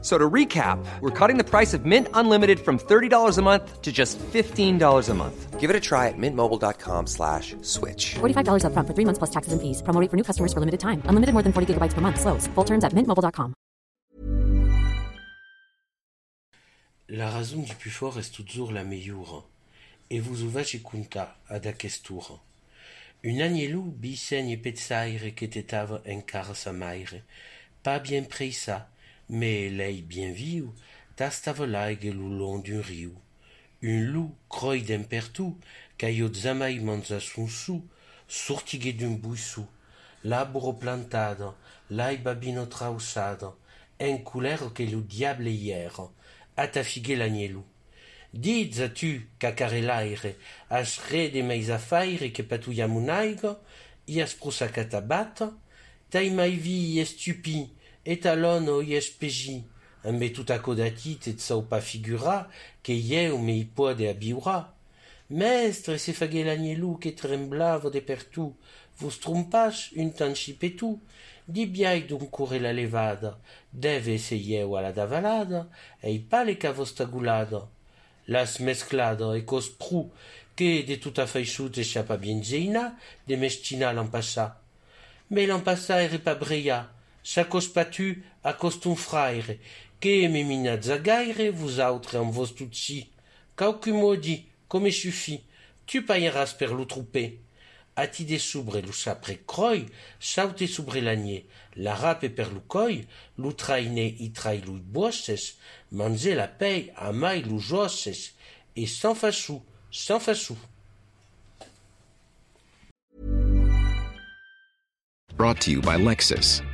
So to recap, we're cutting the price of Mint Unlimited from $30 a month to just $15 a month. Give it a try at mintmobile.com slash switch. $45 upfront for three months plus taxes and fees. Promo rate for new customers for limited time. Unlimited more than 40 gigabytes per month. Slows. Full terms at mintmobile.com. La raison du plus fort est toujours la meilleure. Et vous uvaci kunta ad aquestura. Un agnelou biseigne petsaire que tetava en cara sa maire. Pas bien presa, mais l'œil bien viu tastava l'aigle le long d'un riu. Un loup, croy d'un pertou, caillot zamaï manza son sou, sortigué d'un buissou, l'arbre plantade, l'aigle babino traussade, un couleur que le diable hier, atafigué l'agnelou. Dites as-tu, cacaré l'aire, acheré des mails à faire que patouille à mon aigle, y as pro sa catabate, taille ma vie est stupide, et alono iespegi, un me tout accodatit et sao pas figura, que ie o me pode abiura. Mestre, se faghe l'agnelou que tremblavo de pertu, vos trompas un tan chipetu, di biai d'un corre la levada, deve esseieu a la davalada, ei pale ca. Las mesclada e cos pru, que de tuta feixut echapa bien zeina, de mestina l'ampassa. Mais l'ampassa ere pa breia, sa cos patu a cos ton fraire, que me minats a gaire, vous autres en vos tutsi. Caucu modi, come suffi, tu paieras per lo troupé. Atide sobre lo sapre croi, saute sobre l'agné, la rape per lo coi, lo bosses, manze la paye a mai lo et sans fassou, sans fassou. Brought to you by Lexus.